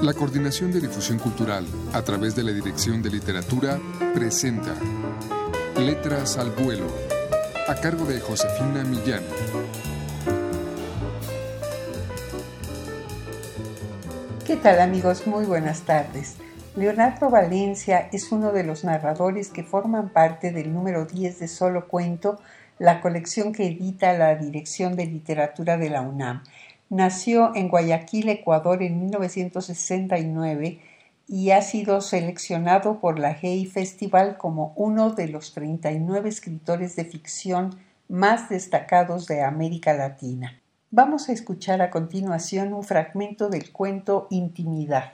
La Coordinación de Difusión Cultural, a través de la Dirección de Literatura, presenta Letras al Vuelo, a cargo de Josefina Millán. ¿Qué tal amigos? Muy buenas tardes. Leonardo Valencia es uno de los narradores que forman parte del número 10 de Solo Cuento, la colección que edita la Dirección de Literatura de la UNAM Nació en Guayaquil, Ecuador, en 1969 y ha sido seleccionado por la GEI Festival como uno de los 39 escritores de ficción más destacados de América Latina. Vamos a escuchar a continuación un fragmento del cuento Intimidad.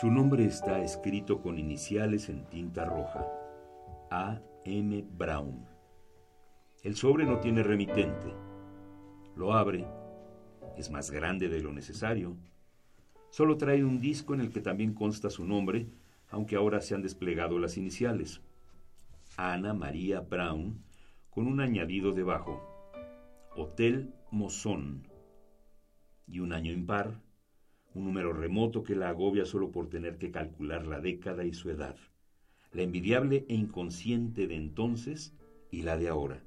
Su nombre está escrito con iniciales en tinta roja. A. M. Brown. El sobre no tiene remitente. Lo abre. Es más grande de lo necesario. Solo trae un disco en el que también consta su nombre, aunque ahora se han desplegado las iniciales. Ana María Brown, con un añadido debajo. Hotel Mozón. Y un año impar, un número remoto que la agobia solo por tener que calcular la década y su edad la envidiable e inconsciente de entonces y la de ahora.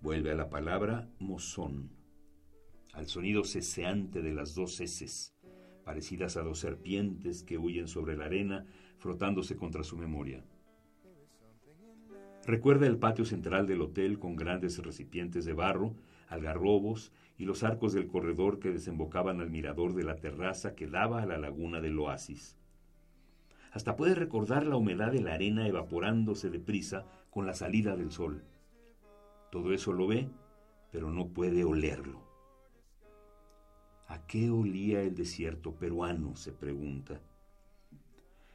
Vuelve a la palabra mozón, al sonido ceseante de las dos heces, parecidas a dos serpientes que huyen sobre la arena, frotándose contra su memoria. Recuerda el patio central del hotel con grandes recipientes de barro, algarrobos y los arcos del corredor que desembocaban al mirador de la terraza que daba a la laguna del oasis. Hasta puede recordar la humedad de la arena evaporándose deprisa con la salida del sol. Todo eso lo ve, pero no puede olerlo. ¿A qué olía el desierto peruano? se pregunta.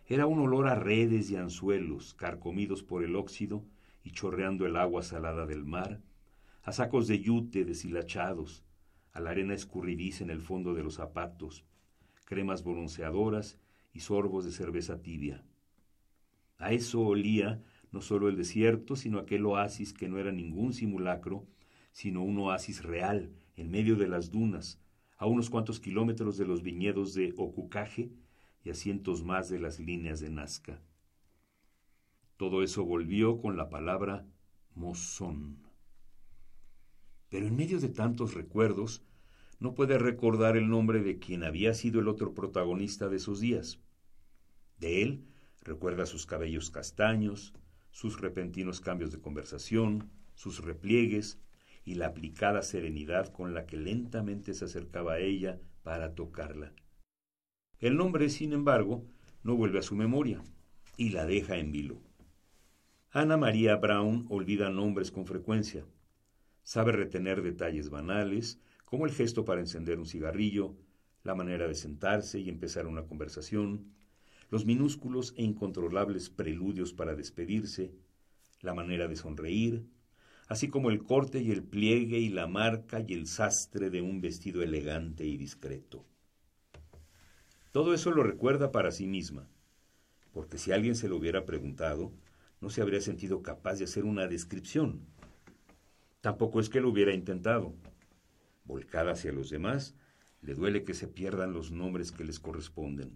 Era un olor a redes y anzuelos, carcomidos por el óxido y chorreando el agua salada del mar, a sacos de yute deshilachados, a la arena escurridiza en el fondo de los zapatos, cremas bronceadoras y sorbos de cerveza tibia. A eso olía no solo el desierto, sino aquel oasis que no era ningún simulacro, sino un oasis real, en medio de las dunas, a unos cuantos kilómetros de los viñedos de Ocucaje y a cientos más de las líneas de Nazca. Todo eso volvió con la palabra mozón. Pero en medio de tantos recuerdos, no puede recordar el nombre de quien había sido el otro protagonista de esos días. De él recuerda sus cabellos castaños, sus repentinos cambios de conversación, sus repliegues y la aplicada serenidad con la que lentamente se acercaba a ella para tocarla. El nombre, sin embargo, no vuelve a su memoria y la deja en vilo. Ana María Brown olvida nombres con frecuencia. Sabe retener detalles banales, como el gesto para encender un cigarrillo, la manera de sentarse y empezar una conversación, los minúsculos e incontrolables preludios para despedirse, la manera de sonreír, así como el corte y el pliegue y la marca y el sastre de un vestido elegante y discreto. Todo eso lo recuerda para sí misma, porque si alguien se lo hubiera preguntado, no se habría sentido capaz de hacer una descripción. Tampoco es que lo hubiera intentado volcada hacia los demás, le duele que se pierdan los nombres que les corresponden.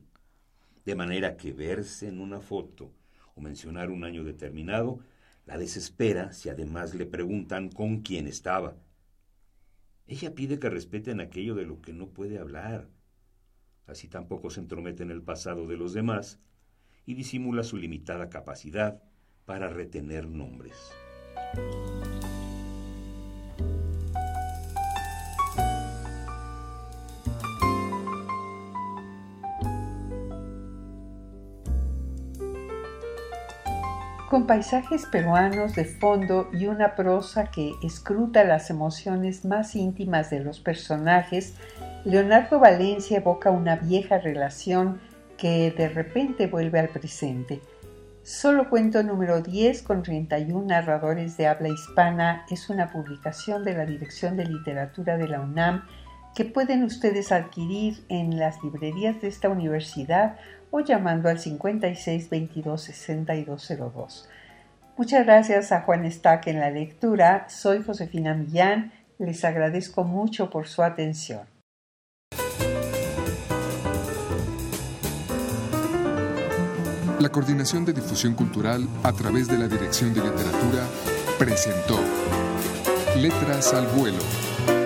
De manera que verse en una foto o mencionar un año determinado la desespera si además le preguntan con quién estaba. Ella pide que respeten aquello de lo que no puede hablar. Así tampoco se entromete en el pasado de los demás y disimula su limitada capacidad para retener nombres. Con paisajes peruanos de fondo y una prosa que escruta las emociones más íntimas de los personajes, Leonardo Valencia evoca una vieja relación que de repente vuelve al presente. Solo cuento número 10 con 31 narradores de habla hispana es una publicación de la Dirección de Literatura de la UNAM que pueden ustedes adquirir en las librerías de esta universidad o llamando al 56 22 6202. Muchas gracias a Juan Estaque en la lectura. Soy Josefina Millán. Les agradezco mucho por su atención. La Coordinación de Difusión Cultural a través de la Dirección de Literatura presentó Letras al Vuelo,